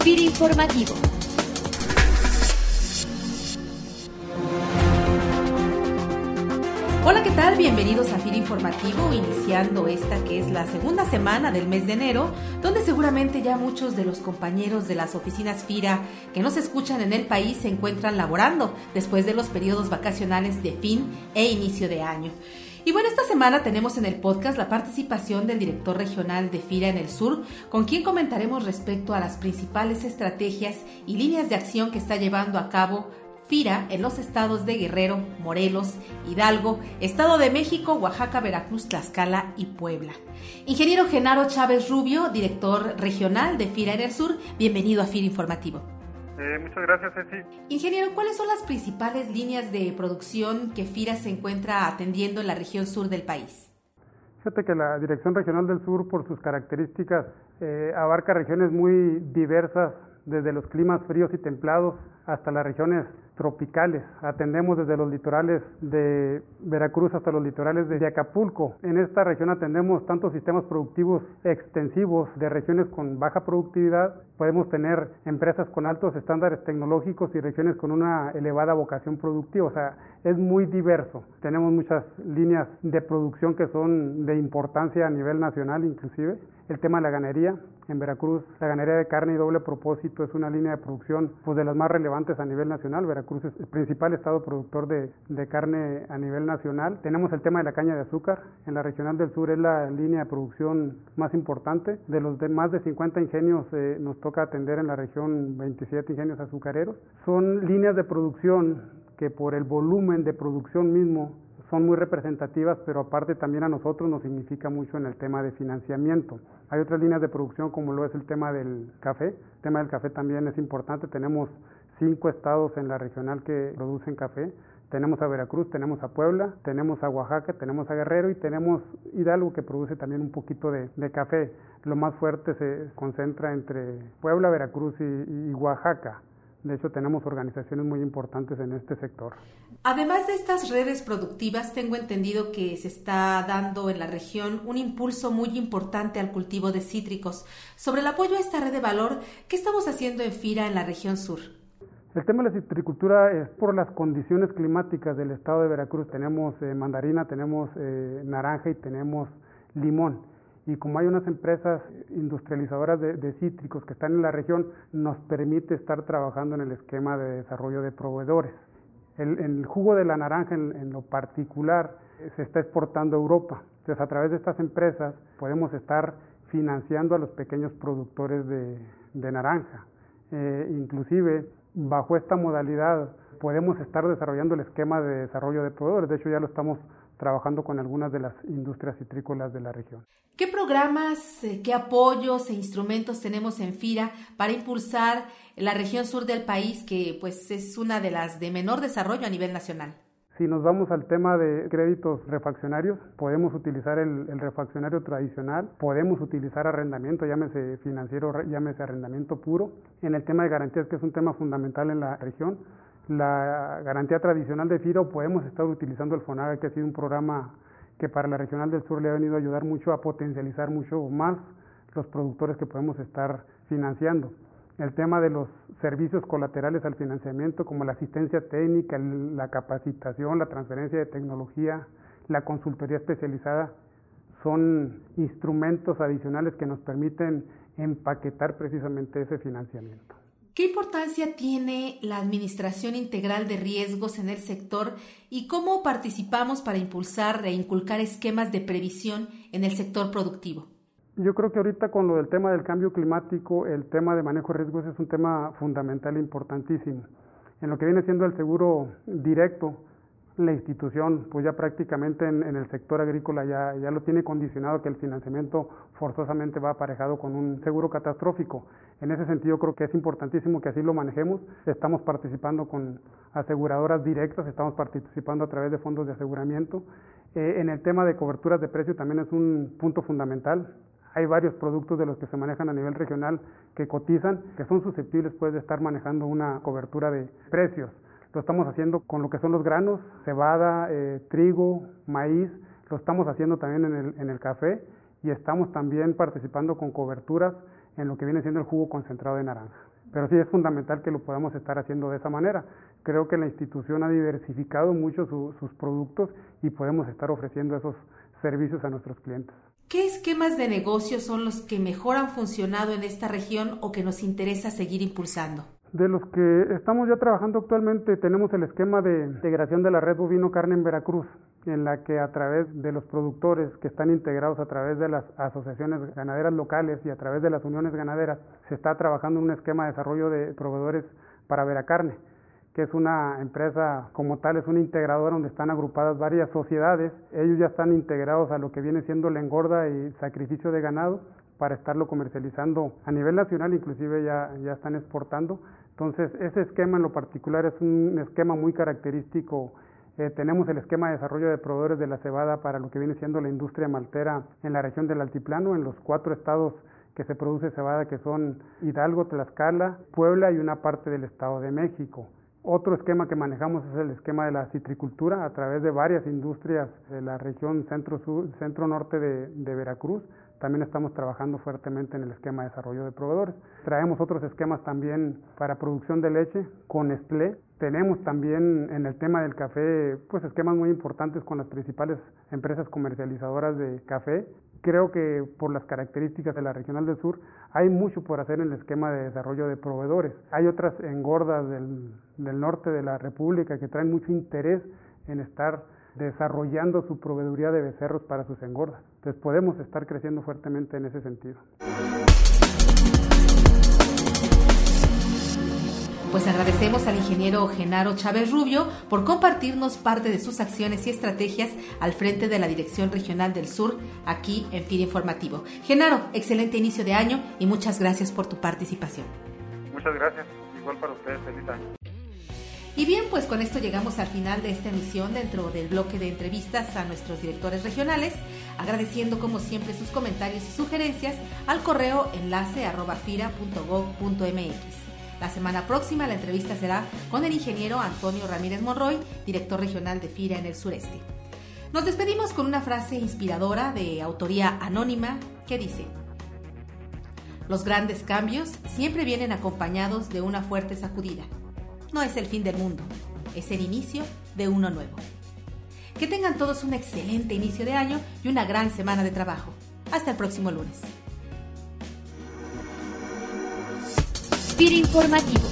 FIR Informativo. Hola, ¿qué tal? Bienvenidos a FIR Informativo, iniciando esta que es la segunda semana del mes de enero, donde seguramente ya muchos de los compañeros de las oficinas FIRA que nos escuchan en el país se encuentran laborando después de los periodos vacacionales de fin e inicio de año. Y bueno, esta semana tenemos en el podcast la participación del director regional de FIRA en el sur, con quien comentaremos respecto a las principales estrategias y líneas de acción que está llevando a cabo FIRA en los estados de Guerrero, Morelos, Hidalgo, Estado de México, Oaxaca, Veracruz, Tlaxcala y Puebla. Ingeniero Genaro Chávez Rubio, director regional de FIRA en el Sur, bienvenido a FIRA Informativo. Eh, muchas gracias, Ceci. Ingeniero, ¿cuáles son las principales líneas de producción que FIRA se encuentra atendiendo en la región sur del país? Fíjate que la Dirección Regional del Sur, por sus características, eh, abarca regiones muy diversas, desde los climas fríos y templados hasta las regiones tropicales. Atendemos desde los litorales de Veracruz hasta los litorales de Acapulco. En esta región atendemos tanto sistemas productivos extensivos de regiones con baja productividad, podemos tener empresas con altos estándares tecnológicos y regiones con una elevada vocación productiva. O sea, es muy diverso. Tenemos muchas líneas de producción que son de importancia a nivel nacional inclusive. El tema de la ganadería. En Veracruz, la ganadería de carne y doble propósito es una línea de producción pues, de las más relevantes a nivel nacional. Veracruz es el principal estado productor de, de carne a nivel nacional. Tenemos el tema de la caña de azúcar. En la regional del sur es la línea de producción más importante. De los de más de 50 ingenios eh, nos toca atender en la región 27 ingenios azucareros. Son líneas de producción que por el volumen de producción mismo son muy representativas, pero aparte también a nosotros nos significa mucho en el tema de financiamiento. Hay otras líneas de producción como lo es el tema del café. El tema del café también es importante. Tenemos cinco estados en la regional que producen café. Tenemos a Veracruz, tenemos a Puebla, tenemos a Oaxaca, tenemos a Guerrero y tenemos Hidalgo que produce también un poquito de, café. Lo más fuerte se concentra entre Puebla, Veracruz y Oaxaca. De hecho, tenemos organizaciones muy importantes en este sector. Además de estas redes productivas, tengo entendido que se está dando en la región un impulso muy importante al cultivo de cítricos. Sobre el apoyo a esta red de valor, ¿qué estamos haciendo en FIRA en la región sur? El tema de la citricultura es por las condiciones climáticas del estado de Veracruz. Tenemos eh, mandarina, tenemos eh, naranja y tenemos limón y como hay unas empresas industrializadoras de, cítricos que están en la región, nos permite estar trabajando en el esquema de desarrollo de proveedores. El, jugo de la naranja en, lo particular se está exportando a Europa. Entonces a través de estas empresas podemos estar financiando a los pequeños productores de, naranja. Eh, inclusive bajo esta modalidad podemos estar desarrollando el esquema de desarrollo de proveedores. De hecho ya lo estamos trabajando con algunas de las industrias citrícolas de la región. ¿Qué programas, eh, qué apoyos e instrumentos tenemos en FIRA para impulsar la región sur del país, que pues es una de las de menor desarrollo a nivel nacional? Si nos vamos al tema de créditos refaccionarios, podemos utilizar el, refaccionario tradicional, podemos utilizar arrendamiento, llámese financiero, llámese arrendamiento puro. En el tema de garantías, que es un tema fundamental en la región, la garantía tradicional de FIRO podemos estar utilizando el FONAGA, que ha sido un programa que para la Regional del Sur le ha venido a ayudar mucho a potencializar mucho más los productores que podemos estar financiando. El tema de los servicios colaterales al financiamiento, como la asistencia técnica, la capacitación, la transferencia de tecnología, la consultoría especializada, son instrumentos adicionales que nos permiten empaquetar precisamente ese financiamiento. ¿Qué importancia tiene la administración integral de riesgos en el sector y cómo participamos para impulsar e inculcar esquemas de previsión en el sector productivo? Yo creo que ahorita con lo del tema del cambio climático, el tema de manejo de riesgos es un tema fundamental e importantísimo. En lo que viene siendo el seguro directo, la institución, pues ya prácticamente en, el sector agrícola ya, ya lo tiene condicionado que el financiamiento forzosamente va aparejado con un seguro catastrófico. En ese sentido creo que es importantísimo que así lo manejemos. Estamos participando con aseguradoras directas, estamos participando a través de fondos de aseguramiento. Eh, en el tema de coberturas de precio también es un punto fundamental. Hay varios productos de los que se manejan a nivel regional que cotizan, que son susceptibles pues, de estar manejando una cobertura de precios. Lo estamos haciendo con lo que son los granos, cebada, eh, trigo, maíz, lo estamos haciendo también en el, en el café y estamos también participando con coberturas en lo que viene siendo el jugo concentrado de naranja. Pero sí es fundamental que lo podamos estar haciendo de esa manera. Creo que la institución ha diversificado mucho sus productos y podemos estar ofreciendo esos servicios a nuestros clientes. ¿Qué esquemas de negocio son los que mejor han funcionado en esta región o que nos interesa seguir impulsando? De los que estamos ya trabajando actualmente, tenemos el esquema de integración de la red bovino carne en Veracruz, en la que a través de los productores que están integrados a través de las asociaciones ganaderas locales y a través de las uniones ganaderas, se está trabajando en un esquema de desarrollo de proveedores para Veracarne que es una empresa como tal, es una integradora donde están agrupadas varias sociedades. Ellos ya están integrados a lo que viene siendo la engorda y sacrificio de ganado para estarlo comercializando a nivel nacional, inclusive ya, ya están exportando. Entonces, ese esquema en lo particular es un esquema muy característico. Eh, tenemos el esquema de desarrollo de proveedores de la cebada para lo que viene siendo la industria maltera en la región del Altiplano, en los cuatro estados que se produce cebada, que son Hidalgo, Tlaxcala, Puebla y una parte del Estado de México. Otro esquema que manejamos es el esquema de la citricultura a través de varias industrias de la región centro-norte centro de, de Veracruz. También estamos trabajando fuertemente en el esquema de desarrollo de proveedores. Traemos otros esquemas también para producción de leche con Nestlé. Tenemos también en el tema del café, pues esquemas muy importantes con las principales empresas comercializadoras de café Creo que por las características de la regional del sur hay mucho por hacer en el esquema de desarrollo de proveedores. Hay otras engordas del, del norte de la República que traen mucho interés en estar desarrollando su proveeduría de becerros para sus engordas. Entonces podemos estar creciendo fuertemente en ese sentido. Pues agradecemos al ingeniero Genaro Chávez Rubio por compartirnos parte de sus acciones y estrategias al frente de la Dirección Regional del Sur aquí en FIR Informativo. Genaro, excelente inicio de año y muchas gracias por tu participación. Muchas gracias, igual para ustedes, feliz año. Y bien, pues con esto llegamos al final de esta emisión dentro del bloque de entrevistas a nuestros directores regionales, agradeciendo como siempre sus comentarios y sugerencias al correo enlace arroba. La semana próxima la entrevista será con el ingeniero Antonio Ramírez Monroy, director regional de FIRA en el sureste. Nos despedimos con una frase inspiradora de autoría anónima que dice, los grandes cambios siempre vienen acompañados de una fuerte sacudida. No es el fin del mundo, es el inicio de uno nuevo. Que tengan todos un excelente inicio de año y una gran semana de trabajo. Hasta el próximo lunes. informativo.